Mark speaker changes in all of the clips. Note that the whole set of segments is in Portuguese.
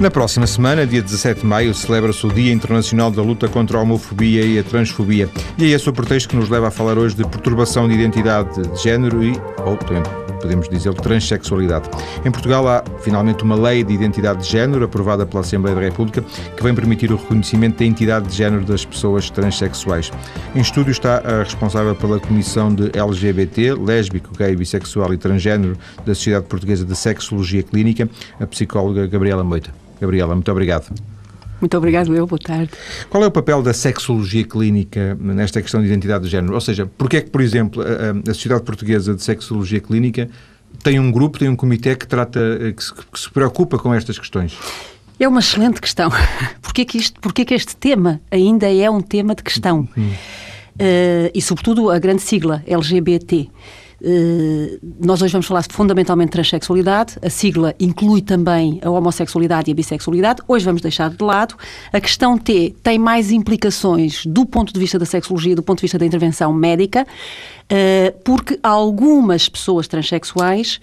Speaker 1: Na próxima semana, dia 17 de maio, celebra-se o Dia Internacional da Luta contra a Homofobia e a Transfobia. E é esse o pretexto que nos leva a falar hoje de perturbação de identidade de género e, ou também podemos dizer, transexualidade. Em Portugal há finalmente uma lei de identidade de género aprovada pela Assembleia da República que vem permitir o reconhecimento da entidade de género das pessoas transexuais. Em estúdio está a responsável pela Comissão de LGBT, lésbico, gay, bissexual e transgênero da Sociedade Portuguesa de Sexologia Clínica, a psicóloga Gabriela Moita. Gabriela, muito obrigado.
Speaker 2: Muito obrigado, eu. Boa tarde.
Speaker 1: Qual é o papel da sexologia clínica nesta questão de identidade de género? Ou seja, porquê é que, por exemplo, a, a Sociedade Portuguesa de Sexologia Clínica tem um grupo, tem um comitê que trata, que se, que se preocupa com estas questões?
Speaker 2: É uma excelente questão. Porquê que, isto, porquê que este tema ainda é um tema de questão? Hum. Uh, e, sobretudo, a grande sigla LGBT. Eh, nós hoje vamos falar fundamentalmente de transexualidade, a sigla inclui também a homossexualidade e a bissexualidade. Hoje vamos deixar de lado. A questão T tem mais implicações do ponto de vista da sexologia, do ponto de vista da intervenção médica, eh, porque algumas pessoas transexuais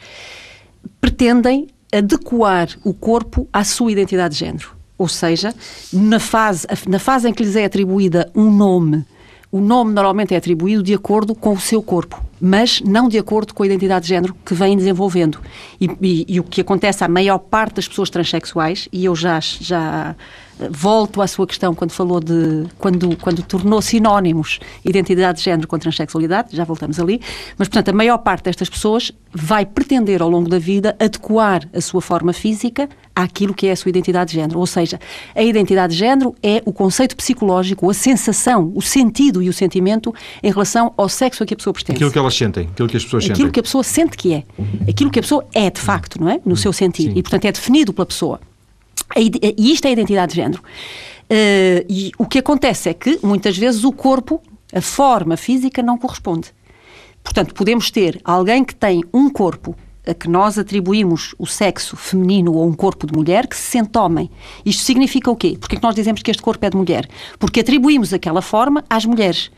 Speaker 2: pretendem adequar o corpo à sua identidade de género. Ou seja, na fase, na fase em que lhes é atribuída um nome o nome normalmente é atribuído de acordo com o seu corpo, mas não de acordo com a identidade de género que vem desenvolvendo. E, e, e o que acontece à maior parte das pessoas transexuais, e eu já, já volto à sua questão quando falou de quando, quando tornou sinónimos identidade de género com transexualidade, já voltamos ali, mas portanto a maior parte destas pessoas vai pretender ao longo da vida adequar a sua forma física àquilo que é a sua identidade de género, ou seja, a identidade de género é o conceito psicológico, a sensação, o sentido e o sentimento em relação ao sexo a que a pessoa pertence.
Speaker 1: Aquilo que elas sentem, aquilo que as pessoas
Speaker 2: aquilo
Speaker 1: sentem.
Speaker 2: Aquilo que a pessoa sente que é, aquilo que a pessoa é de facto, não é? No seu sentido. Sim. E portanto é definido pela pessoa. E isto é a identidade de género. Uh, e o que acontece é que, muitas vezes, o corpo, a forma física, não corresponde. Portanto, podemos ter alguém que tem um corpo a que nós atribuímos o sexo feminino ou um corpo de mulher que se sente homem. Isto significa o quê? Porque é que nós dizemos que este corpo é de mulher? Porque atribuímos aquela forma às mulheres.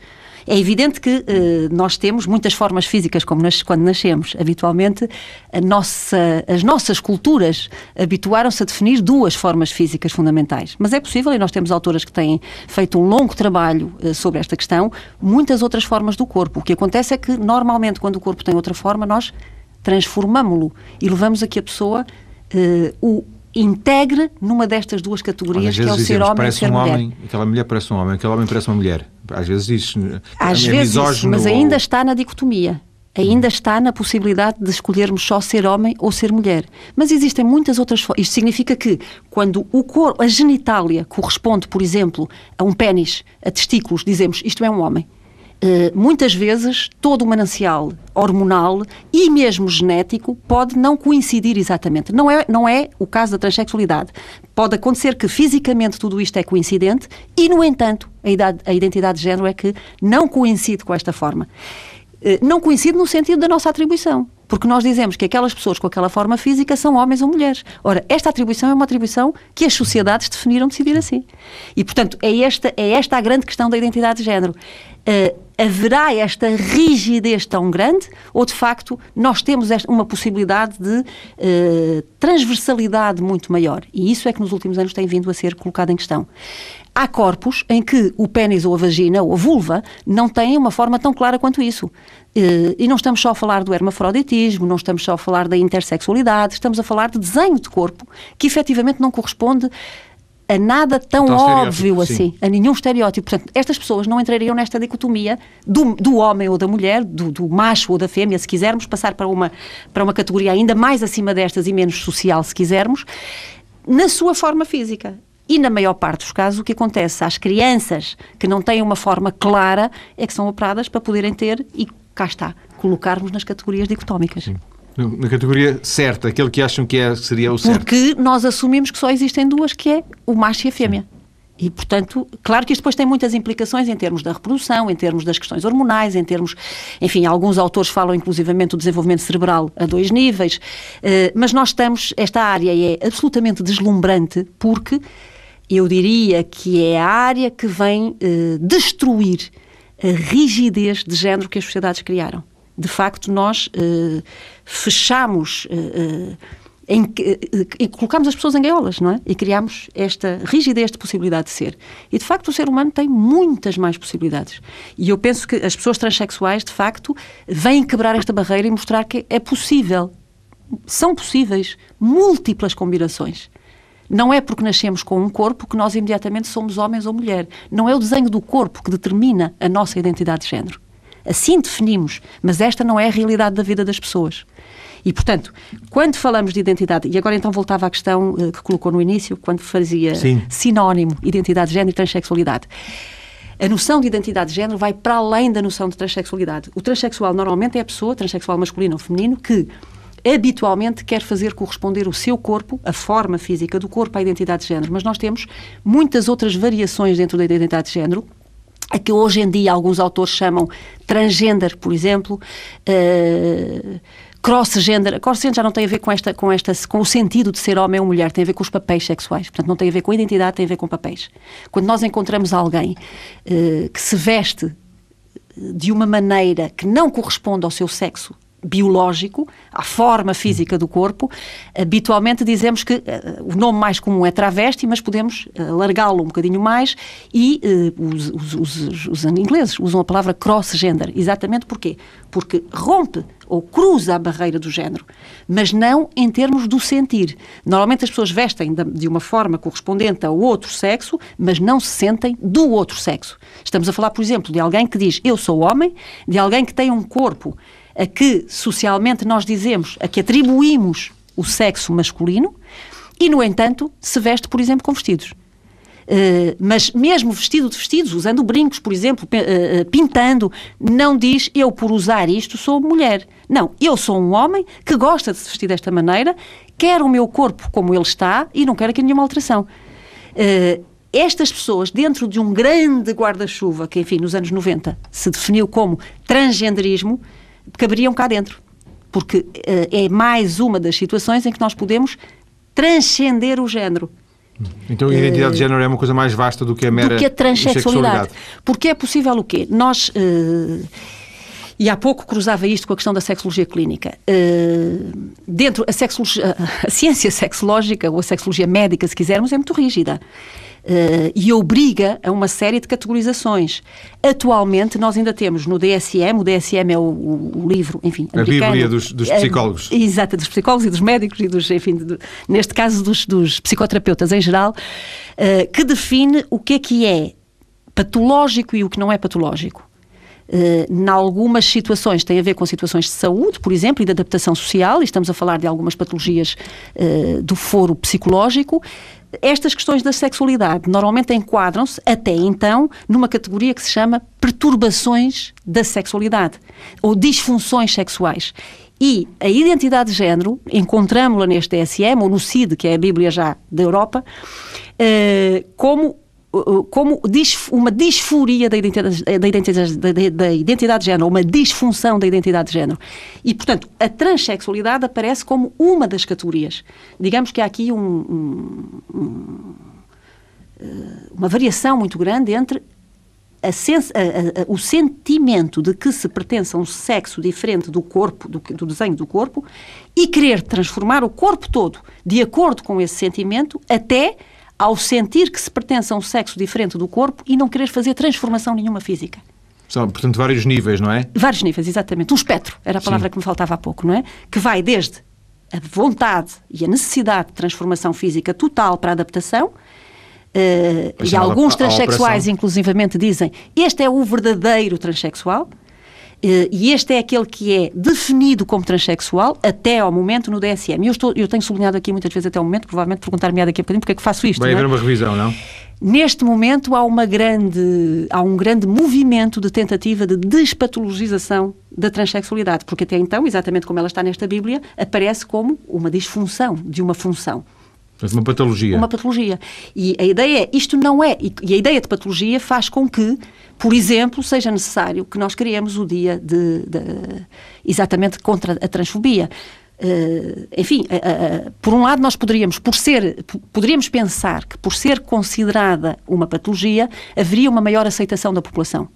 Speaker 2: É evidente que eh, nós temos muitas formas físicas como nas, quando nascemos. Habitualmente, nossa, as nossas culturas habituaram-se a definir duas formas físicas fundamentais. Mas é possível, e nós temos autoras que têm feito um longo trabalho eh, sobre esta questão, muitas outras formas do corpo. O que acontece é que, normalmente, quando o corpo tem outra forma, nós transformamos-lo e levamos a que a pessoa uh, o integre numa destas duas categorias, que é o ser homem e ser
Speaker 1: um
Speaker 2: mulher.
Speaker 1: Homem, aquela mulher parece um homem, aquele homem parece uma mulher. Às vezes diz.
Speaker 2: Às
Speaker 1: é
Speaker 2: vezes, isso, mas ainda está na dicotomia. Ainda está na possibilidade de escolhermos só ser homem ou ser mulher. Mas existem muitas outras formas. Isto significa que, quando o corpo, a genitália corresponde, por exemplo, a um pênis, a testículos, dizemos isto é um homem. Uh, muitas vezes todo o manancial hormonal e mesmo genético pode não coincidir exatamente. Não é, não é o caso da transexualidade. Pode acontecer que fisicamente tudo isto é coincidente e, no entanto, a, idade, a identidade de género é que não coincide com esta forma. Uh, não coincide no sentido da nossa atribuição. Porque nós dizemos que aquelas pessoas com aquela forma física são homens ou mulheres. Ora, esta atribuição é uma atribuição que as sociedades definiram decidir assim. E, portanto, é esta, é esta a grande questão da identidade de género. Uh, haverá esta rigidez tão grande ou, de facto, nós temos uma possibilidade de uh, transversalidade muito maior? E isso é que nos últimos anos tem vindo a ser colocado em questão. Há corpos em que o pênis ou a vagina ou a vulva não têm uma forma tão clara quanto isso. Eh, e não estamos só a falar do hermafroditismo, não estamos só a falar da intersexualidade, estamos a falar de desenho de corpo que efetivamente não corresponde a nada tão, tão óbvio assim, a nenhum estereótipo. Portanto, estas pessoas não entrariam nesta dicotomia do, do homem ou da mulher, do, do, macho ou da fêmea, se quisermos, passar para uma, para uma categoria ainda mais acima destas e menos social, se quisermos, na sua forma física. E na maior parte dos casos, o que acontece às crianças que não têm uma forma clara é que são operadas para poderem ter, e cá está, colocarmos nas categorias dicotómicas. Sim
Speaker 1: na categoria certa, aquele que acham que é, seria o certo.
Speaker 2: Porque nós assumimos que só existem duas, que é o macho e a fêmea. E, portanto, claro que isto depois tem muitas implicações em termos da reprodução, em termos das questões hormonais, em termos. Enfim, alguns autores falam inclusivamente do desenvolvimento cerebral a dois níveis, eh, mas nós estamos. Esta área é absolutamente deslumbrante porque eu diria que é a área que vem eh, destruir a rigidez de género que as sociedades criaram de facto, nós uh, fechamos em que e colocámos as pessoas em gaiolas, não é? E criámos esta rigidez de possibilidade de ser. E de facto o ser humano tem muitas mais possibilidades. E eu penso que as pessoas transexuais, de facto, vêm quebrar esta barreira e mostrar que é possível. São possíveis múltiplas combinações. Não é porque nascemos com um corpo que nós imediatamente somos homens ou mulher. Não é o desenho do corpo que determina a nossa identidade de género. Assim definimos, mas esta não é a realidade da vida das pessoas. E, portanto, quando falamos de identidade, e agora então voltava à questão uh, que colocou no início, quando fazia
Speaker 1: Sim.
Speaker 2: sinónimo identidade de género e transexualidade. A noção de identidade de género vai para além da noção de transexualidade. O transexual normalmente é a pessoa, transexual masculino ou feminino, que habitualmente quer fazer corresponder o seu corpo, a forma física do corpo, à identidade de género. Mas nós temos muitas outras variações dentro da identidade de género a que hoje em dia alguns autores chamam transgender, por exemplo, uh, cross-gender. Cross-gender já não tem a ver com, esta, com, esta, com o sentido de ser homem ou mulher, tem a ver com os papéis sexuais. Portanto, não tem a ver com a identidade, tem a ver com papéis. Quando nós encontramos alguém uh, que se veste de uma maneira que não corresponde ao seu sexo biológico, à forma física do corpo, habitualmente dizemos que uh, o nome mais comum é travesti, mas podemos uh, largá-lo um bocadinho mais e uh, os, os, os, os, ingleses usam a palavra cross-gender. Exatamente porquê? Porque rompe ou cruza a barreira do género, mas não em termos do sentir. Normalmente as pessoas vestem de uma forma correspondente ao outro sexo, mas não se sentem do outro sexo. Estamos a falar, por exemplo, de alguém que diz eu sou homem, de alguém que tem um corpo a que socialmente nós dizemos, a que atribuímos o sexo masculino, e, no entanto, se veste, por exemplo, com vestidos. Uh, mas mesmo vestido de vestidos, usando brincos, por exemplo, uh, pintando, não diz eu por usar isto sou mulher. Não, eu sou um homem que gosta de se vestir desta maneira, quero o meu corpo como ele está e não quero aqui nenhuma alteração. Uh, estas pessoas, dentro de um grande guarda-chuva, que enfim, nos anos 90 se definiu como transgenderismo, caberiam cá dentro. Porque uh, é mais uma das situações em que nós podemos transcender o género.
Speaker 1: Então a identidade uh, de género é uma coisa mais vasta do que a mera
Speaker 2: do que a transexualidade. Porque é possível o quê? Nós... Uh, e há pouco cruzava isto com a questão da sexologia clínica. Uh, dentro, a, sexologia, a ciência sexológica, ou a sexologia médica, se quisermos, é muito rígida. Uh, e obriga a uma série de categorizações. Atualmente, nós ainda temos no DSM, o DSM é o, o, o livro, enfim,
Speaker 1: A Bíblia dos, dos psicólogos.
Speaker 2: Uh, exato, dos psicólogos e dos médicos e dos, enfim, de, neste caso dos, dos, psicoterapeutas em geral, uh, que define o que é que é patológico e o que não é patológico. Uh, em algumas situações tem a ver com situações de saúde, por exemplo, e de adaptação social, e estamos a falar de algumas patologias uh, do foro psicológico, estas questões da sexualidade normalmente enquadram-se, até então, numa categoria que se chama perturbações da sexualidade ou disfunções sexuais. E a identidade de género, encontramos-la neste DSM, ou no CID, que é a Bíblia já da Europa, eh, como como uma disforia da identidade, da, identidade, da, da identidade de género, uma disfunção da identidade de género. E, portanto, a transexualidade aparece como uma das categorias. Digamos que há aqui um, um, uma variação muito grande entre a sens, a, a, o sentimento de que se pertence a um sexo diferente do corpo, do, do desenho do corpo, e querer transformar o corpo todo de acordo com esse sentimento, até ao sentir que se pertence a um sexo diferente do corpo e não querer fazer transformação nenhuma física.
Speaker 1: São, portanto, vários níveis, não é?
Speaker 2: Vários níveis, exatamente. Um espectro, era a palavra Sim. que me faltava há pouco, não é? Que vai desde a vontade e a necessidade de transformação física total para a adaptação, uh, e alguns transexuais, inclusivamente, dizem este é o verdadeiro transexual, e este é aquele que é definido como transexual até ao momento no DSM. Eu, estou, eu tenho sublinhado aqui muitas vezes até ao momento, provavelmente perguntar-me daqui a bocadinho porque é que faço isto.
Speaker 1: Vai
Speaker 2: é?
Speaker 1: haver uma revisão, não?
Speaker 2: Neste momento há, uma grande, há um grande movimento de tentativa de despatologização da transexualidade, porque até então, exatamente como ela está nesta Bíblia, aparece como uma disfunção de uma função.
Speaker 1: Uma patologia.
Speaker 2: Uma patologia. E a ideia é, isto não é, e a ideia de patologia faz com que, por exemplo, seja necessário que nós criemos o dia de, de exatamente contra a transfobia. Uh, enfim, uh, uh, por um lado nós poderíamos, por ser, poderíamos pensar que por ser considerada uma patologia, haveria uma maior aceitação da população.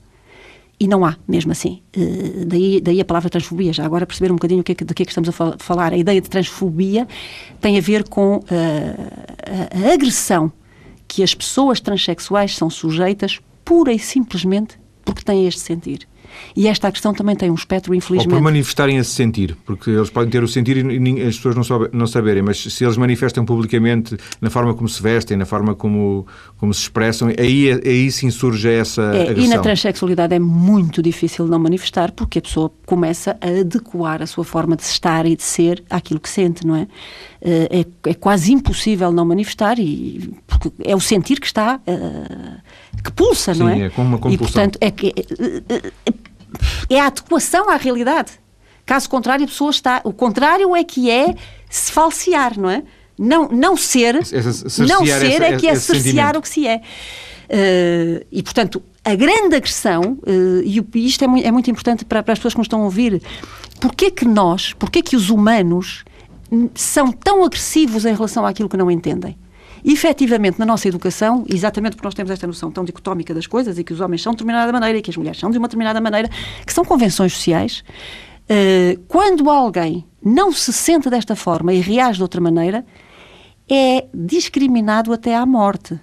Speaker 2: E não há, mesmo assim. Uh, daí, daí a palavra transfobia. Já agora perceber um bocadinho é que, de que é que estamos a falar. A ideia de transfobia tem a ver com uh, a, a agressão que as pessoas transexuais são sujeitas pura e simplesmente porque têm este sentir. E esta questão também tem um espectro, infelizmente.
Speaker 1: Ou por manifestarem esse sentir, porque eles podem ter o sentir e as pessoas não, soube, não saberem, mas se eles manifestam publicamente na forma como se vestem, na forma como, como se expressam, aí, aí sim surge essa
Speaker 2: é,
Speaker 1: agressão.
Speaker 2: E na transexualidade é muito difícil não manifestar, porque a pessoa começa a adequar a sua forma de estar e de ser àquilo que sente, não é? Eh, é, é quase impossível não manifestar e porque é o sentir que está uh, que pulsa,
Speaker 1: Sim,
Speaker 2: não é?
Speaker 1: é como uma compulsão.
Speaker 2: E portanto é, é, é a adequação à realidade. Caso contrário, a pessoa está. O contrário é que é se falsear, não é? Não, não ser, não ser é que é cercear o que se é. Uh, e, portanto, a grande agressão, uh, e isto é muito, é muito importante para, para, as pessoas que nos estão a ouvir, porquê que nós, porquê que os humanos são tão agressivos em relação àquilo que não entendem? Efetivamente, na nossa educação, exatamente porque nós temos esta noção tão dicotómica das coisas e que os homens são de determinada maneira e que as mulheres são de uma determinada maneira, que são convenções sociais, uh, quando alguém não se sente desta forma e reage de outra maneira, é discriminado até à morte.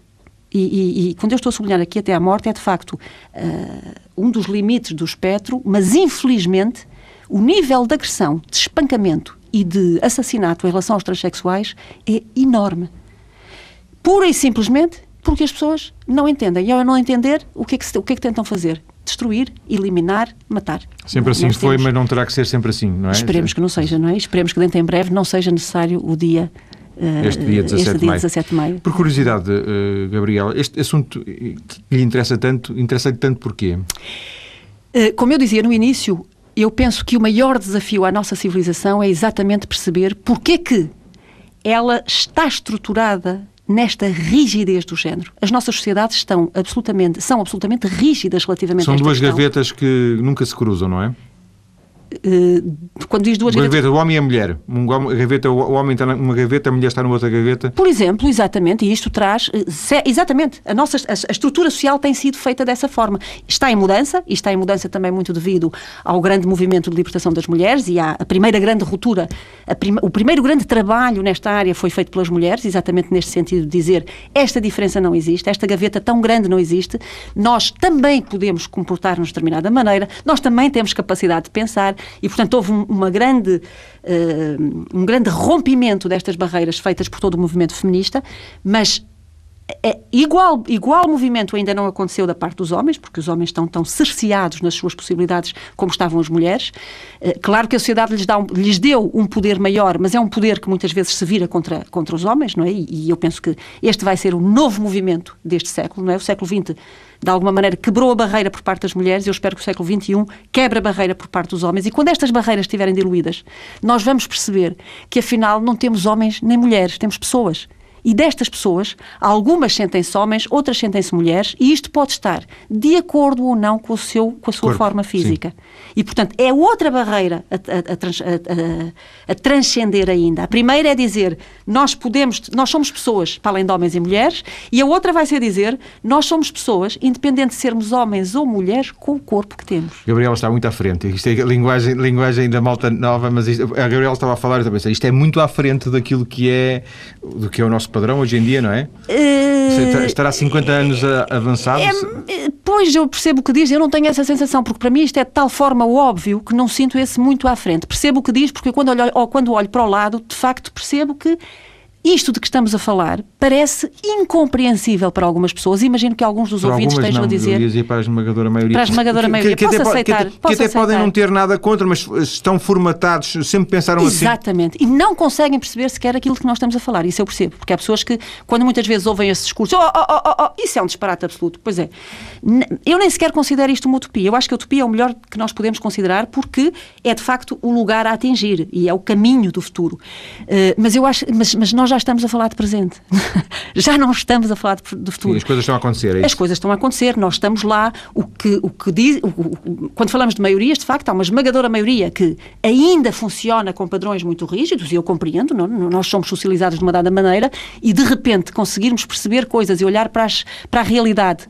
Speaker 2: E, e, e, quando eu estou a sublinhar aqui até à morte, é de facto uh, um dos limites do espectro, mas infelizmente o nível de agressão, de espancamento e de assassinato em relação aos transexuais é enorme pura e simplesmente porque as pessoas não entendem. E ao não entender, o que é que, o que, é que tentam fazer? Destruir, eliminar, matar.
Speaker 1: Sempre assim foi, temos... mas não terá que ser sempre assim, não é?
Speaker 2: Esperemos que não seja, não é? Esperemos que dentro em breve não seja necessário o dia
Speaker 1: eh, este dia 17, este
Speaker 2: dia de, maio. 17 de maio.
Speaker 1: Por curiosidade, uh, Gabriel, este assunto que lhe interessa tanto, interessa-lhe tanto porquê?
Speaker 2: Uh, como eu dizia no início, eu penso que o maior desafio à nossa civilização é exatamente perceber porque que ela está estruturada nesta rigidez do género. As nossas sociedades estão absolutamente, são absolutamente rígidas relativamente
Speaker 1: São
Speaker 2: a esta
Speaker 1: duas
Speaker 2: questão.
Speaker 1: gavetas que nunca se cruzam, não é?
Speaker 2: Uh, quando diz duas
Speaker 1: gavetas... gaveta, o homem e a mulher. Um gaveta, o homem está numa gaveta, a mulher está numa outra gaveta.
Speaker 2: Por exemplo, exatamente, e isto traz. Eh, exatamente, a nossa a, a, estrutura social tem sido feita dessa forma. Está em mudança, e está em mudança também muito devido ao grande movimento de libertação das mulheres e à a primeira grande ruptura. O primeiro grande trabalho nesta área foi feito pelas mulheres, exatamente neste sentido de dizer esta diferença não existe, esta gaveta tão grande não existe, nós também podemos comportar-nos de determinada maneira, nós também temos capacidade de pensar e, portanto, houve uma grande, uh, um grande rompimento destas barreiras feitas por todo o movimento feminista, mas é, igual, igual movimento ainda não aconteceu da parte dos homens, porque os homens estão tão cerceados nas suas possibilidades como estavam as mulheres. Eh, claro que a sociedade lhes, dá um, lhes deu um poder maior, mas é um poder que muitas vezes se vira contra, contra os homens, não é? E, e eu penso que este vai ser o novo movimento deste século, não é? O século XX de alguma maneira quebrou a barreira por parte das mulheres, eu espero que o século XXI quebre a barreira por parte dos homens. E quando estas barreiras estiverem diluídas, nós vamos perceber que afinal não temos homens nem mulheres, temos pessoas. E destas pessoas, algumas sentem-se homens, outras sentem-se mulheres, e isto pode estar de acordo ou não com, o seu, com a sua Corpo, forma física. Sim. E, portanto, é outra barreira a, a, a, a, transcender ainda. A primeira é dizer, nós podemos, nós somos pessoas, para além de homens e mulheres, e a outra vai ser dizer, nós somos pessoas, independente de sermos homens ou mulheres, com o corpo que temos.
Speaker 1: Gabriela está muito à frente. Isto é linguagem, linguagem da malta nova, mas isto, a Gabriela estava a falar, eu também sei, isto é muito à frente daquilo que é, do que é o nosso padrão hoje em dia, não é? Uh, Estará 50 anos avançado? É,
Speaker 2: eh, pois, eu percebo o que diz, eu não tenho essa sensação, porque para mim isto é de tal forma óbvio que não sinto esse muito à frente. Percebo o que diz, porque quando olho, ou quando olho para o lado, de facto percebo que isto de que estamos a falar parece incompreensível para algumas pessoas. Imagino que alguns dos
Speaker 1: para
Speaker 2: ouvintes estejam
Speaker 1: não,
Speaker 2: a dizer.
Speaker 1: Eu para a esmagadora maioria.
Speaker 2: Para a esmagadora maioria. Que, que,
Speaker 1: até,
Speaker 2: aceitar.
Speaker 1: Que, que até podem não ter nada contra, mas estão formatados, sempre pensaram
Speaker 2: Exatamente. assim. Exatamente. E não conseguem perceber sequer aquilo que nós estamos a falar. Isso eu percebo. Porque há pessoas que, quando muitas vezes ouvem esse discurso, oh, oh, oh, oh, oh isso é um disparate absoluto. Pois é. Eu nem sequer considero isto uma utopia. Eu acho que a utopia é o melhor que nós podemos considerar porque é de facto o lugar a atingir e é o caminho do futuro. Uh, mas eu acho, mas, mas nós já estamos a falar de presente. Já não estamos a falar de, de futuro.
Speaker 1: Sim, as coisas estão a acontecer. É
Speaker 2: as coisas estão a acontecer. Nós estamos lá. O que, o que diz, o, o, quando falamos de maiorias, de facto, há uma esmagadora maioria que ainda funciona com padrões muito rígidos, e eu compreendo, não, nós somos socializados de uma dada maneira, e de repente conseguirmos perceber coisas e olhar para, as, para a realidade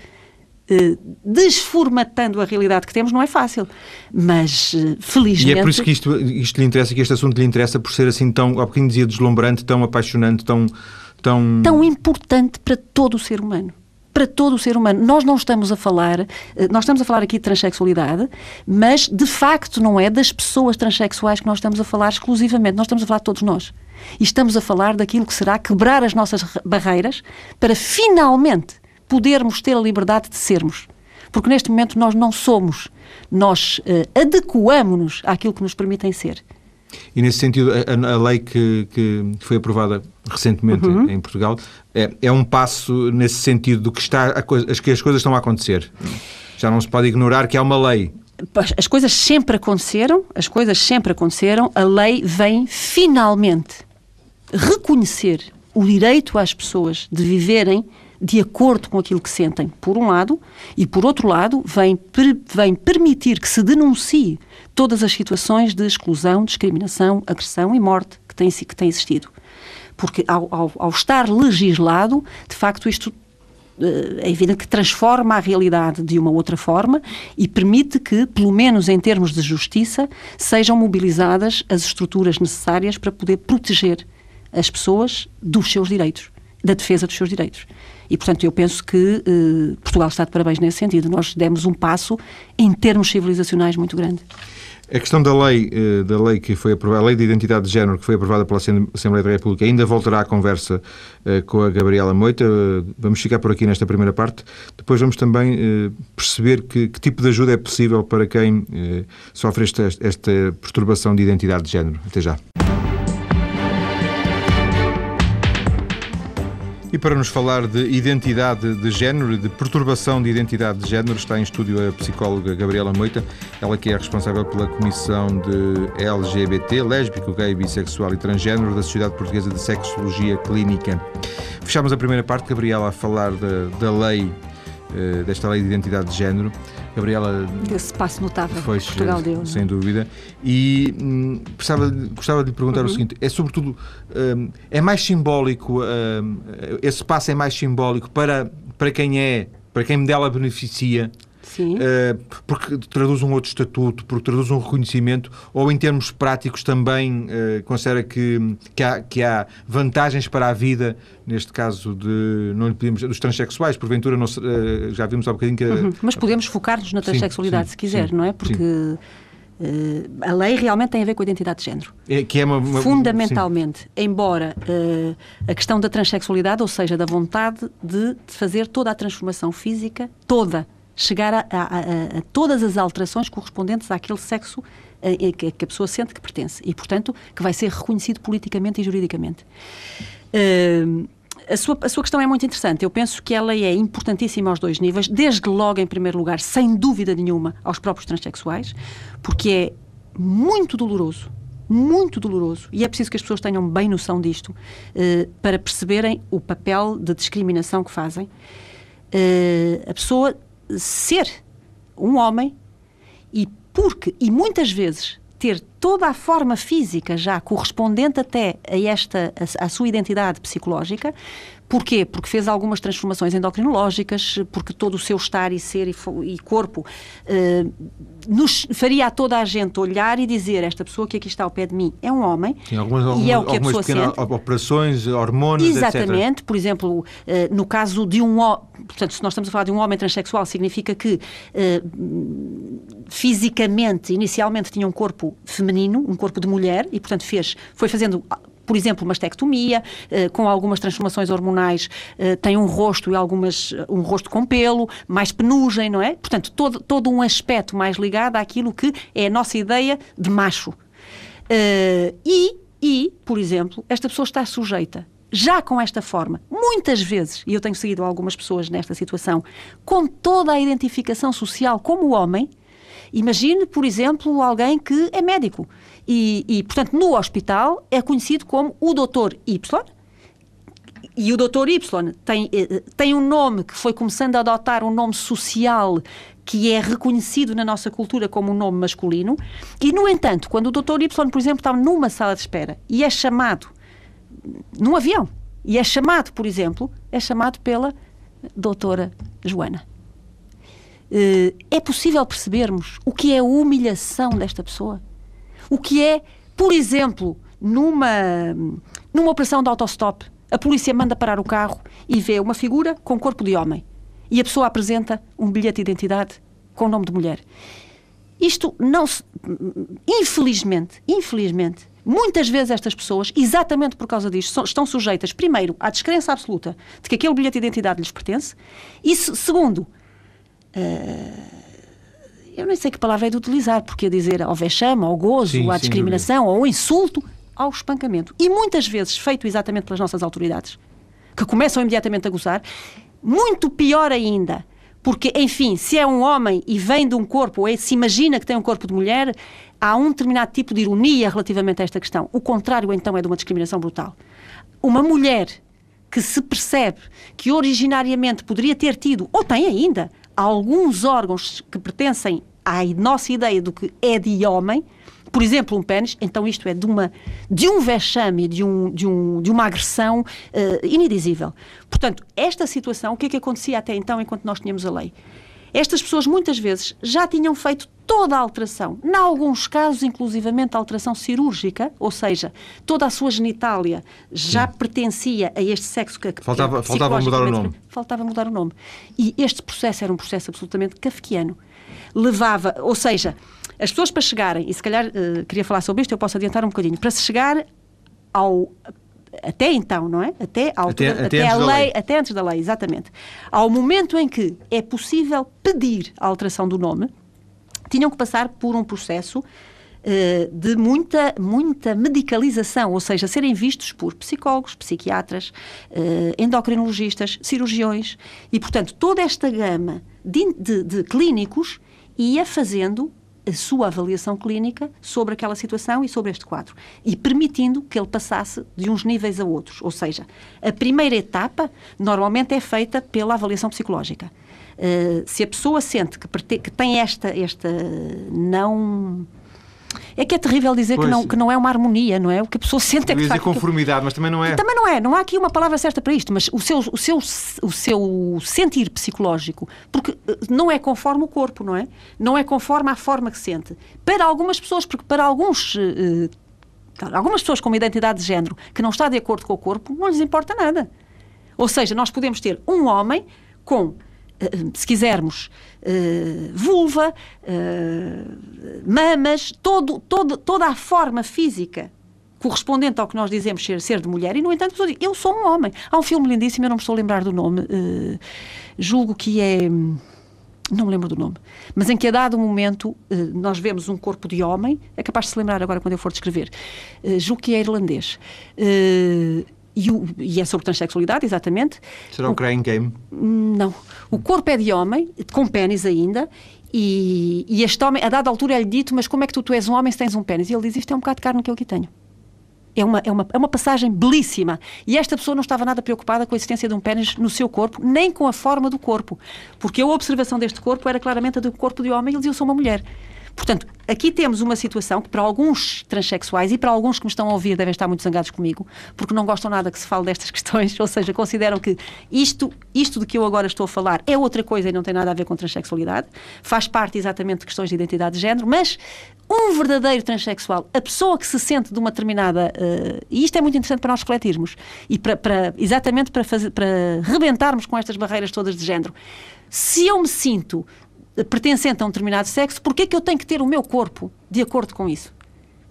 Speaker 2: desformatando a realidade que temos, não é fácil. Mas, felizmente...
Speaker 1: E é por isso que isto, isto lhe interessa, que este assunto lhe interessa por ser assim tão, há bocadinho dizia, deslumbrante, tão apaixonante, tão...
Speaker 2: Tão, tão importante para todo o ser humano para todo o ser humano. Nós não estamos a falar, nós estamos a falar aqui de transexualidade, mas de facto não é das pessoas transexuais que nós estamos a falar exclusivamente, nós estamos a falar de todos nós. E estamos a falar daquilo que será quebrar as nossas barreiras para finalmente podermos ter a liberdade de sermos. Porque neste momento nós não somos, nós uh, adequamos-nos àquilo que nos permitem ser.
Speaker 1: E nesse sentido, a, a lei que, que, foi aprovada recentemente uhum. em Portugal é, é, um passo nesse sentido do que, está a, que as coisas estão a acontecer. Já não se pode ignorar que há uma lei.
Speaker 2: As coisas sempre aconteceram, as coisas sempre aconteceram, a lei vem finalmente reconhecer o direito às pessoas de viverem de acordo com aquilo que sentem, por um lado, e por outro lado, vem, per, vem permitir que se denuncie todas as situações de exclusão, discriminação, agressão e morte que têm, que têm existido. Porque ao, ao, ao estar legislado, de facto, isto eh, é evidente que transforma a realidade de uma outra forma e permite que, pelo menos em termos de justiça, sejam mobilizadas as estruturas necessárias para poder proteger as pessoas dos seus direitos, da defesa dos seus direitos. E, portanto, eu penso que eh, Portugal está de parabéns nesse sentido. Nós demos um passo, em termos civilizacionais, muito grande.
Speaker 1: A questão da lei, eh, da lei que foi aprovada, a lei de identidade de género que foi aprovada pela Assembleia da República, ainda voltará à conversa eh, com a Gabriela Moita. Vamos ficar por aqui nesta primeira parte. Depois vamos também perceber que, que tipo de ajuda é possível para quem sofre esta, esta perturbação de identidade de género. Até já. E para nos falar de identidade de género, de perturbação de identidade de género, está em estúdio a psicóloga Gabriela Moita, ela que é responsável pela Comissão de LGBT, lésbico, gay, bissexual e transgênero da Sociedade Portuguesa de Sexologia Clínica. Fechamos a primeira parte, Gabriela, a falar da, lei, eh, desta lei de identidade de género.
Speaker 2: Gabriela. Esse passo notável foi, que Portugal deu.
Speaker 1: Sem dúvida. E hum, gostava, gostava de lhe perguntar uhum. o seguinte: é sobretudo. Hum, é mais simbólico, hum, esse passo é mais simbólico para, para quem é, para quem dela beneficia.
Speaker 2: Uh,
Speaker 1: porque traduz um outro estatuto, porque traduz um reconhecimento, ou em termos práticos também uh, considera que, que, há, que há vantagens para a vida, neste caso de, não podemos, dos transexuais, porventura não, uh, já vimos há um bocadinho que... Uhum.
Speaker 2: Mas podemos focar-nos na transexualidade, sim, sim, se quiser, sim, não é? Porque... Uh, a lei realmente tem a ver com a identidade de género.
Speaker 1: É, que é uma, uma
Speaker 2: Fundamentalmente, sim. embora uh, a questão da transexualidade, ou seja, da vontade de, de, fazer toda a transformação física, toda, chegar a, a, a, a todas as alterações correspondentes àquele sexo a, que a pessoa sente que pertence e, portanto, que vai ser reconhecido politicamente e juridicamente. Uh, a sua, a sua questão é muito interessante. Eu penso que ela é importantíssima aos dois níveis, desde logo, em primeiro lugar, sem dúvida nenhuma, aos próprios transexuais, porque é muito doloroso, muito doloroso, e é preciso que as pessoas tenham bem noção disto, uh, para perceberem o papel de discriminação que fazem. Uh, a pessoa ser um homem e porque e muitas vezes ter toda a forma física já correspondente até a esta a, a sua identidade psicológica Porquê? Porque fez algumas transformações endocrinológicas, porque todo o seu estar e ser e, e corpo eh, nos faria a toda a gente olhar e dizer esta pessoa que aqui está ao pé de mim é um homem
Speaker 1: Sim, algumas, algumas, e é o que a pessoa sente. operações, hormonas,
Speaker 2: Exatamente. Etc. Por exemplo, eh, no caso de um... Portanto, se nós estamos a falar de um homem transexual, significa que eh, fisicamente, inicialmente, tinha um corpo feminino, um corpo de mulher, e, portanto, fez, foi fazendo por exemplo, mastectomia, eh, com algumas transformações hormonais, eh, tem um rosto e algumas, um rosto com pelo, mais penugem, não é? Portanto, todo, todo um aspecto mais ligado àquilo que é a nossa ideia de macho. Eh, e, e, por exemplo, esta pessoa está sujeita já com esta forma, muitas vezes, e eu tenho seguido algumas pessoas nesta situação, com toda a identificação social como homem, imagine, por exemplo, alguém que é médico e, e, portanto, no hospital é conhecido como o Doutor Y. E o Doutor Y tem, eh, tem um nome que foi começando a adotar um nome social que é reconhecido na nossa cultura como um nome masculino. E, no entanto, quando o Doutor Y, por exemplo, está numa sala de espera e é chamado num avião, e é chamado, por exemplo, é chamado pela Doutora Joana. Uh, é possível percebermos o que é a humilhação desta pessoa? O que é, por exemplo, numa, numa operação de autostop, a polícia manda parar o carro e vê uma figura com corpo de homem e a pessoa apresenta um bilhete de identidade com o nome de mulher. Isto não se. Infelizmente, infelizmente, muitas vezes estas pessoas, exatamente por causa disto, estão sujeitas, primeiro, à descrença absoluta de que aquele bilhete de identidade lhes pertence, e segundo, uh, eu nem sei que palavra é de utilizar, porque a dizer ao vexame, ao gozo, sim, à discriminação, ao insulto, ao espancamento. E muitas vezes feito exatamente pelas nossas autoridades, que começam imediatamente a gozar, muito pior ainda, porque, enfim, se é um homem e vem de um corpo, ou é, se imagina que tem um corpo de mulher, há um determinado tipo de ironia relativamente a esta questão. O contrário, então, é de uma discriminação brutal. Uma mulher que se percebe que originariamente poderia ter tido, ou tem ainda, alguns órgãos que pertencem à nossa ideia do que é de homem, por exemplo, um pênis, então isto é de, uma, de um vexame, de, um, de, um, de uma agressão uh, inedizível. Portanto, esta situação, o que é que acontecia até então, enquanto nós tínhamos a lei? Estas pessoas, muitas vezes, já tinham feito toda a alteração, em alguns casos, inclusivamente, a alteração cirúrgica, ou seja, toda a sua genitália já Sim. pertencia a este sexo que,
Speaker 1: faltava,
Speaker 2: que
Speaker 1: faltava mudar o nome.
Speaker 2: Faltava mudar o nome. E este processo era um processo absolutamente kafkiano. Levava, ou seja, as pessoas para chegarem, e se calhar uh, queria falar sobre isto, eu posso adiantar um bocadinho, para se chegar ao até então, não é? Até, à altura, até, até, até a lei, lei, até antes da lei, exatamente. Ao momento em que é possível pedir a alteração do nome, tinham que passar por um processo uh, de muita, muita medicalização, ou seja, serem vistos por psicólogos, psiquiatras, uh, endocrinologistas, cirurgiões, e, portanto, toda esta gama de, de, de clínicos ia fazendo a sua avaliação clínica sobre aquela situação e sobre este quadro e permitindo que ele passasse de uns níveis a outros. Ou seja, a primeira etapa normalmente é feita pela avaliação psicológica. Uh, se a pessoa sente que, que tem esta, esta não é que é terrível dizer que não, que não é uma harmonia, não é? O que a pessoa sente é que.
Speaker 1: dizer conformidade, mas também não é.
Speaker 2: Também não é. Não há aqui uma palavra certa para isto, mas o seu, o seu, o seu sentir psicológico, porque eh, não é conforme o corpo, não é? Não é conforme a forma que sente. Para algumas pessoas, porque para alguns. Uh, algumas pessoas com uma identidade de género que não está de acordo com o corpo, não lhes importa nada. Ou seja, nós podemos ter um homem com eh, se quisermos, uh, vulva, uh, mamas, todo, todo, toda a forma física correspondente ao que nós dizemos ser, ser de mulher, e no entanto eu sou um homem. Há um filme lindíssimo, eu não me estou a lembrar do nome, julgo que é. Não me lembro do nome, mas em que a dado momento nós vemos um corpo de homem, é capaz de se lembrar agora quando eu for descrever, julgo que é irlandês e, o, e é sobre transexualidade, exatamente.
Speaker 1: Será o Crying Game?
Speaker 2: Não. O corpo é de homem, com pênis ainda, e, e, este homem, a dada altura, é-lhe dito: Mas como é que tu, tu és um homem se tens um pênis? E ele diz: Isto é um bocado de carne que eu aqui tenho. É uma, é, uma, é uma passagem belíssima. E esta pessoa não estava nada preocupada com a existência de um pênis no seu corpo, nem com a forma do corpo. Porque a observação deste corpo era claramente a do corpo de homem e ele dizia: Eu sou uma mulher. Portanto, aqui temos uma situação que para alguns transexuais e para alguns que me estão a ouvir devem estar muito zangados comigo, porque não gostam nada que se fale destas questões, ou seja, consideram que isto, isto de que eu agora estou a falar é outra coisa e não tem nada a ver com transexualidade, faz parte exatamente de questões de identidade de género, mas um verdadeiro transexual, a pessoa que se sente de uma determinada. Uh, e isto é muito interessante para nós refletirmos e para, para exatamente para, fazer, para rebentarmos com estas barreiras todas de género. Se eu me sinto pertencente a um determinado sexo, porquê é que eu tenho que ter o meu corpo de acordo com isso?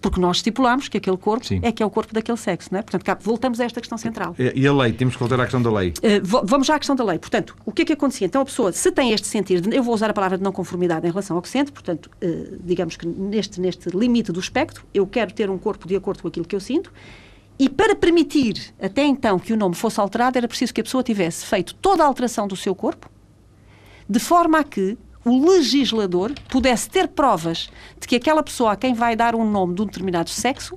Speaker 2: Porque nós estipulamos que aquele corpo Sim. é que é o corpo daquele sexo, não é? Portanto, cá, voltamos a esta questão central.
Speaker 1: E a lei? Temos que voltar à questão da lei.
Speaker 2: Uh, vamos já à questão da lei. Portanto, o que é que acontecia? Então, a pessoa, se tem este sentir, de, eu vou usar a palavra de não conformidade em relação ao que sente, portanto, uh, digamos que neste, neste limite do espectro, eu quero ter um corpo de acordo com aquilo que eu sinto, e para permitir, até então, que o nome fosse alterado, era preciso que a pessoa tivesse feito toda a alteração do seu corpo, de forma a que o legislador pudesse ter provas de que aquela pessoa a quem vai dar um nome de um determinado sexo,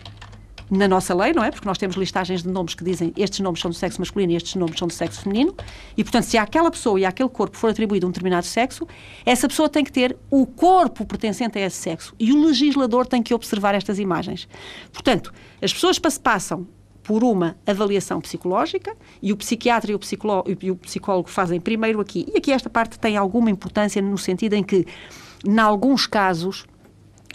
Speaker 2: na nossa lei, não é? Porque nós temos listagens de nomes que dizem estes nomes são do sexo masculino e estes nomes são do sexo feminino, e portanto, se àquela pessoa e àquele corpo for atribuído um determinado sexo, essa pessoa tem que ter o corpo pertencente a esse sexo e o legislador tem que observar estas imagens. Portanto, as pessoas passam por uma avaliação psicológica e o psiquiatra e o, e o psicólogo fazem primeiro aqui. E aqui esta parte tem alguma importância no sentido em que, em alguns casos,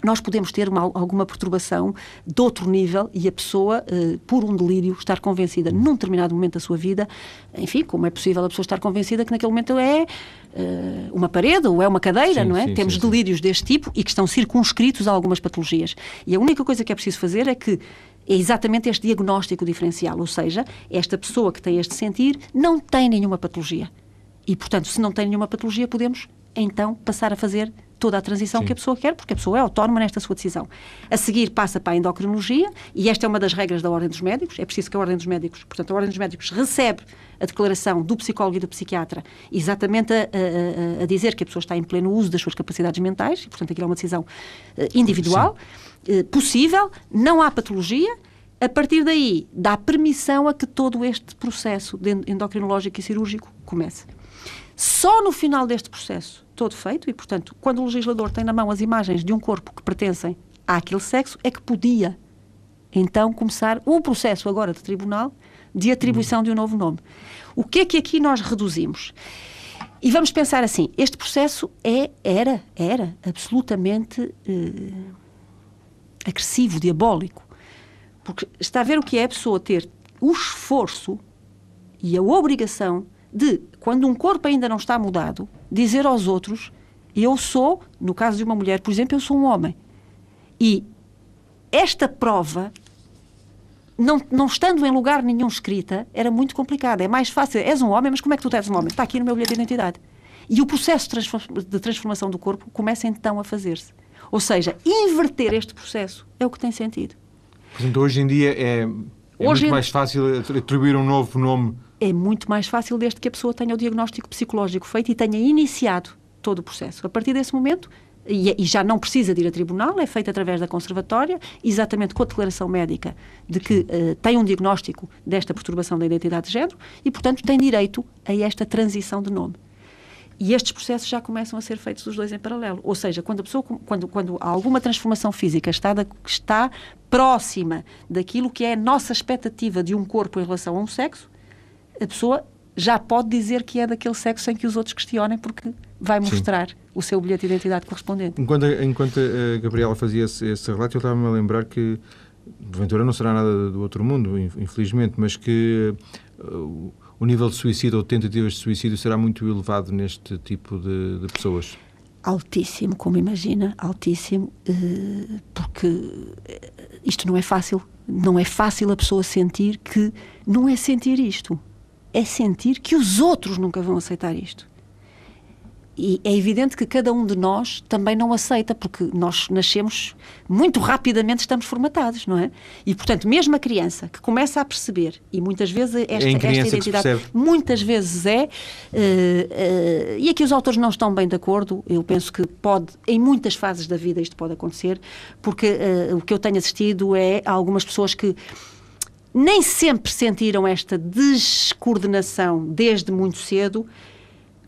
Speaker 2: nós podemos ter uma, alguma perturbação de outro nível e a pessoa, uh, por um delírio, estar convencida num determinado momento da sua vida, enfim, como é possível a pessoa estar convencida que naquele momento é uh, uma parede ou é uma cadeira, sim, não é? Sim, Temos sim, delírios deste tipo e que estão circunscritos a algumas patologias. E a única coisa que é preciso fazer é que é exatamente este diagnóstico diferencial, ou seja, esta pessoa que tem este sentir não tem nenhuma patologia. E, portanto, se não tem nenhuma patologia, podemos então passar a fazer toda a transição Sim. que a pessoa quer, porque a pessoa é autónoma nesta sua decisão. A seguir passa para a endocrinologia, e esta é uma das regras da Ordem dos Médicos, é preciso que a Ordem dos Médicos, portanto, a Ordem dos Médicos recebe a declaração do psicólogo e do psiquiatra exatamente a, a, a dizer que a pessoa está em pleno uso das suas capacidades mentais, e, portanto, aquilo é uma decisão uh, individual, uh, possível, não há patologia, a partir daí dá permissão a que todo este processo endocrinológico e cirúrgico comece. Só no final deste processo todo feito, e portanto, quando o legislador tem na mão as imagens de um corpo que pertencem àquele sexo, é que podia então começar o processo agora de tribunal de atribuição de um novo nome. O que é que aqui nós reduzimos? E vamos pensar assim: este processo é, era, era absolutamente eh, agressivo, diabólico. Porque está a ver o que é a pessoa ter o esforço e a obrigação de, quando um corpo ainda não está mudado, dizer aos outros: eu sou, no caso de uma mulher, por exemplo, eu sou um homem. E esta prova, não, não estando em lugar nenhum escrita, era muito complicada. É mais fácil. És um homem, mas como é que tu és um homem? Está aqui no meu bilhete de identidade. E o processo de transformação do corpo começa então a fazer-se. Ou seja, inverter este processo é o que tem sentido.
Speaker 1: Portanto, hoje em dia é, é hoje muito mais fácil atribuir um novo nome
Speaker 2: é muito mais fácil desde que a pessoa tenha o diagnóstico psicológico feito e tenha iniciado todo o processo. A partir desse momento, e, e, já não precisa de ir a tribunal, é feito através da conservatória, exatamente com a declaração médica de que uh, tem um diagnóstico desta perturbação da identidade de género e, portanto, tem direito a esta transição de nome. E estes processos já começam a ser feitos os dois em paralelo. Ou seja, quando a pessoa, quando, quando alguma transformação física está, da, está próxima daquilo que é a nossa expectativa de um corpo em relação a um sexo, a pessoa já pode dizer que é daquele sexo sem que os outros questionem, porque vai mostrar Sim. o seu bilhete de identidade correspondente.
Speaker 1: Enquanto, enquanto a Gabriela fazia esse, esse relato, eu estava-me a lembrar que, porventura, não será nada do outro mundo, infelizmente, mas que uh, o nível de suicídio ou tentativas de suicídio será muito elevado neste tipo de, de pessoas.
Speaker 2: Altíssimo, como imagina, altíssimo, uh, porque isto não é fácil. Não é fácil a pessoa sentir que não é sentir isto é sentir que os outros nunca vão aceitar isto. E é evidente que cada um de nós também não aceita, porque nós nascemos muito rapidamente, estamos formatados, não é? E, portanto, mesmo a criança que começa a perceber, e muitas vezes esta, é esta identidade, muitas vezes é, uh, uh, e aqui os autores não estão bem de acordo, eu penso que pode, em muitas fases da vida isto pode acontecer, porque uh, o que eu tenho assistido é algumas pessoas que nem sempre sentiram esta descoordenação desde muito cedo.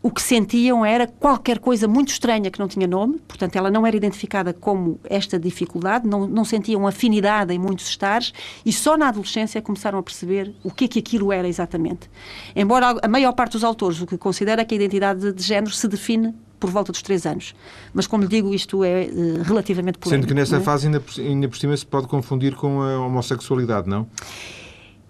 Speaker 2: O que sentiam era qualquer coisa muito estranha que não tinha nome, portanto, ela não era identificada como esta dificuldade, não, não sentiam afinidade em muitos estares e só na adolescência começaram a perceber o que é que aquilo era exatamente. Embora a maior parte dos autores o que considera é que a identidade de género se define por volta dos três anos. Mas, como lhe digo, isto é uh, relativamente
Speaker 1: polémico. Sendo que nessa é? fase, ainda por, ainda por cima, se pode confundir com a homossexualidade, não?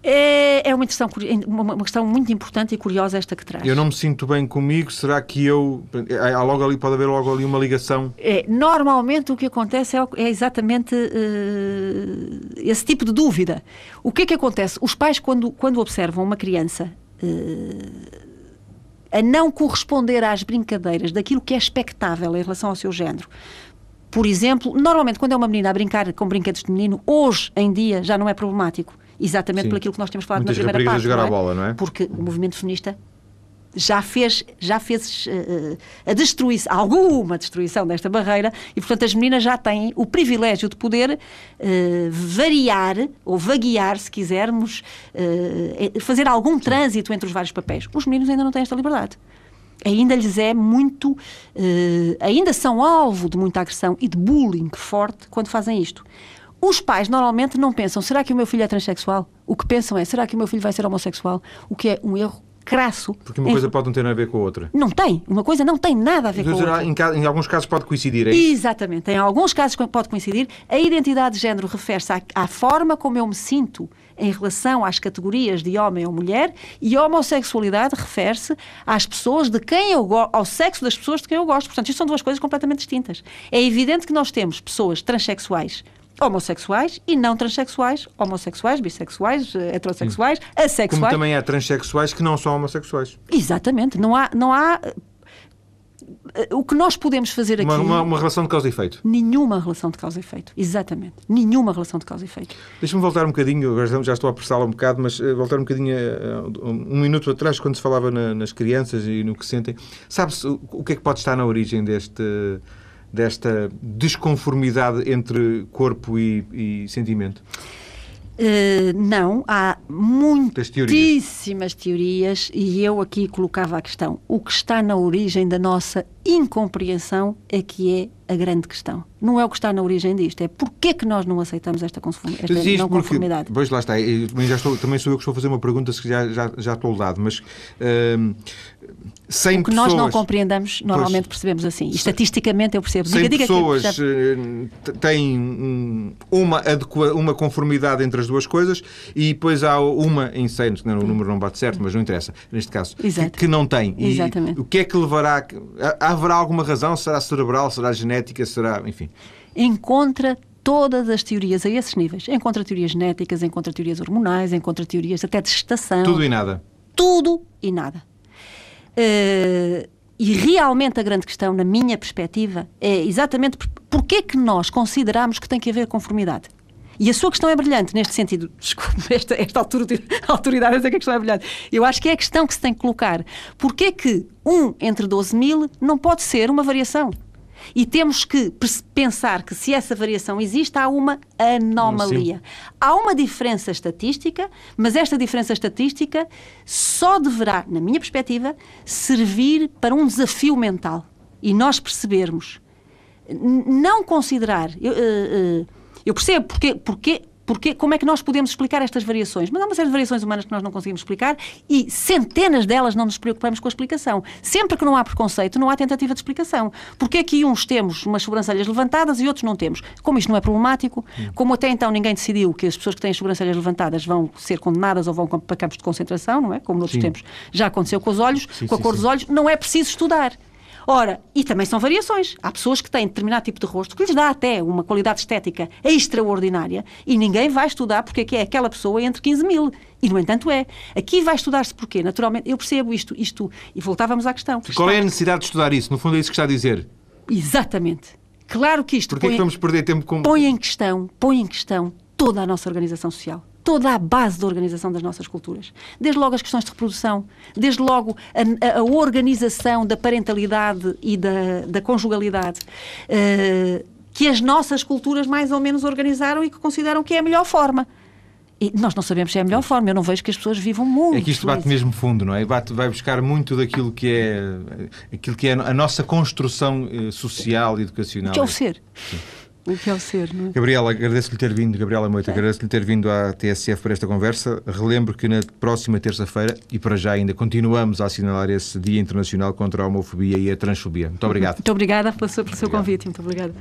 Speaker 2: É, é uma, questão, uma questão muito importante e curiosa esta que traz.
Speaker 1: Eu não me sinto bem comigo, será que eu. Há logo ali, pode haver logo ali uma ligação?
Speaker 2: É, normalmente o que acontece é, é exatamente uh, esse tipo de dúvida. O que é que acontece? Os pais, quando, quando observam uma criança. Uh, a não corresponder às brincadeiras daquilo que é expectável em relação ao seu género. Por exemplo, normalmente quando é uma menina a brincar com brinquedos de menino, hoje em dia já não é problemático exatamente Sim. por aquilo que nós temos falado
Speaker 1: Muitas
Speaker 2: na primeira parte.
Speaker 1: Jogar é? a bola, não é?
Speaker 2: Porque o movimento feminista já fez, já fez uh, a destruição, alguma destruição desta barreira e, portanto, as meninas já têm o privilégio de poder uh, variar ou vaguear, se quisermos, uh, fazer algum trânsito entre os vários papéis. Os meninos ainda não têm esta liberdade. Ainda lhes é muito. ainda são alvo de muita agressão e de bullying forte quando fazem isto. Os pais normalmente não pensam, será que o meu filho é transexual? O que pensam é, será que o meu filho vai ser homossexual? O que é um erro crasso.
Speaker 1: Porque uma coisa pode não ter nada a ver com a outra.
Speaker 2: Não tem. Uma coisa não tem nada a ver com a outra.
Speaker 1: Em, em, alguns casos pode coincidir, é isso?
Speaker 2: Exatamente. Em alguns casos pode coincidir. A identidade de género refere-se à, à, forma como eu me sinto em relação às categorias de homem ou mulher e a homossexualidade refere-se às pessoas de quem eu gosto, ao sexo das pessoas de quem eu gosto. Portanto, isto são duas coisas completamente distintas. É evidente que nós temos pessoas transexuais homossexuais e não transexuais, homossexuais, bissexuais, eh, heterossexuais, Sim. assexuais.
Speaker 1: Como também há transexuais que não são homossexuais.
Speaker 2: Exatamente. Não há, não há eh, o que nós podemos fazer aqui.
Speaker 1: Uma, uma, uma, relação de causa e efeito.
Speaker 2: Nenhuma relação de causa e efeito. Exatamente. Nenhuma relação de causa e efeito.
Speaker 1: Deixa-me voltar um bocadinho, agora já estou a apressá-la um bocado, mas uh, voltar um bocadinho um minuto atrás, quando se falava na, nas crianças e no que sentem. Sabe-se o, o que é que pode estar na origem deste desta desconformidade entre corpo e, e sentimento?
Speaker 2: Uh, não, há muitíssimas teorias. teorias e eu aqui colocava a questão: o que está na origem da nossa incompreensão é que é a grande questão. Não é o que está na origem disto, é porquê que nós não aceitamos esta, esta não conformidade.
Speaker 1: Porque, pois lá está, eu, já estou, também sou eu que estou a fazer uma pergunta, se já, já, já estou dado, mas uh, sem
Speaker 2: o que
Speaker 1: pessoas...
Speaker 2: nós não compreendemos, normalmente pois, percebemos assim. E, estatisticamente eu percebo.
Speaker 1: Diga,
Speaker 2: diga
Speaker 1: pessoas que, já... Eh, têm uma, uma conformidade entre as duas coisas e depois há uma em 100, o número não bate certo, mas não interessa, neste caso, que, que, não tem. E
Speaker 2: Exatamente.
Speaker 1: o que é que levará... Haverá alguma razão? Será cerebral? Será genética? Será... Enfim.
Speaker 2: Encontra todas as teorias a esses níveis. Encontra teorias genéticas, encontra teorias hormonais, encontra teorias até de gestação.
Speaker 1: Tudo e nada.
Speaker 2: Tudo e nada. Uh, e realmente a grande questão, na minha perspectiva, é exatamente porquê que nós consideramos que tem que haver conformidade. E a sua questão é brilhante neste sentido. Desculpe, esta, esta altura, autoridade, eu sei que a questão é brilhante. Eu acho que é a questão que se tem que colocar. Porquê que um entre 12 mil não pode ser uma variação? E temos que pensar que se essa variação existe, há uma anomalia. Sim. Há uma diferença estatística, mas esta diferença estatística só deverá, na minha perspectiva, servir para um desafio mental. E nós percebermos, não considerar. Eu, uh, uh, eu percebo porque, porque porque, como é que nós podemos explicar estas variações? Mas há uma série de variações humanas que nós não conseguimos explicar e centenas delas não nos preocupamos com a explicação. Sempre que não há preconceito, não há tentativa de explicação. Porque é que uns temos umas sobrancelhas levantadas e outros não temos? Como isto não é problemático, como até então ninguém decidiu que as pessoas que têm as sobrancelhas levantadas vão ser condenadas ou vão para campos de concentração, não é? Como noutros sim. tempos já aconteceu com os olhos, sim, com a sim, cor dos olhos, não é preciso estudar. Ora, e também são variações. Há pessoas que têm determinado tipo de rosto que lhes dá até uma qualidade estética extraordinária e ninguém vai estudar porque é que é aquela pessoa entre 15 mil. E, no entanto, é. Aqui vai estudar-se porquê? Naturalmente, eu percebo isto, isto. E voltávamos à questão.
Speaker 1: Qual é a necessidade de estudar isso? No fundo, é isso que está a dizer.
Speaker 2: Exatamente. Claro que isto.
Speaker 1: Porquê põe, é que vamos perder tempo com.
Speaker 2: Põe em questão, põe em questão toda a nossa organização social toda a base da organização das nossas culturas. Desde logo as questões de reprodução, desde logo a, a organização da parentalidade e da, da conjugalidade. Uh, que as nossas culturas mais ou menos organizaram e que consideram que é a melhor forma. E nós não sabemos se é a melhor forma, eu não vejo que as pessoas vivam muito.
Speaker 1: É que isto bate mesmo fundo, não é? Bate, vai buscar muito daquilo que é, aquilo que é a nossa construção eh, social e educacional.
Speaker 2: Que é o ser. Sim o que é o ser, não é?
Speaker 1: Gabriela, agradeço-lhe ter vindo, Gabriela Moita, agradeço-lhe ter vindo à TSF para esta conversa. Relembro que na próxima terça-feira, e para já ainda, continuamos a assinalar esse Dia Internacional contra a Homofobia e a Transfobia. Muito obrigado.
Speaker 2: Muito obrigada pelo seu, pelo seu convite. Muito obrigada.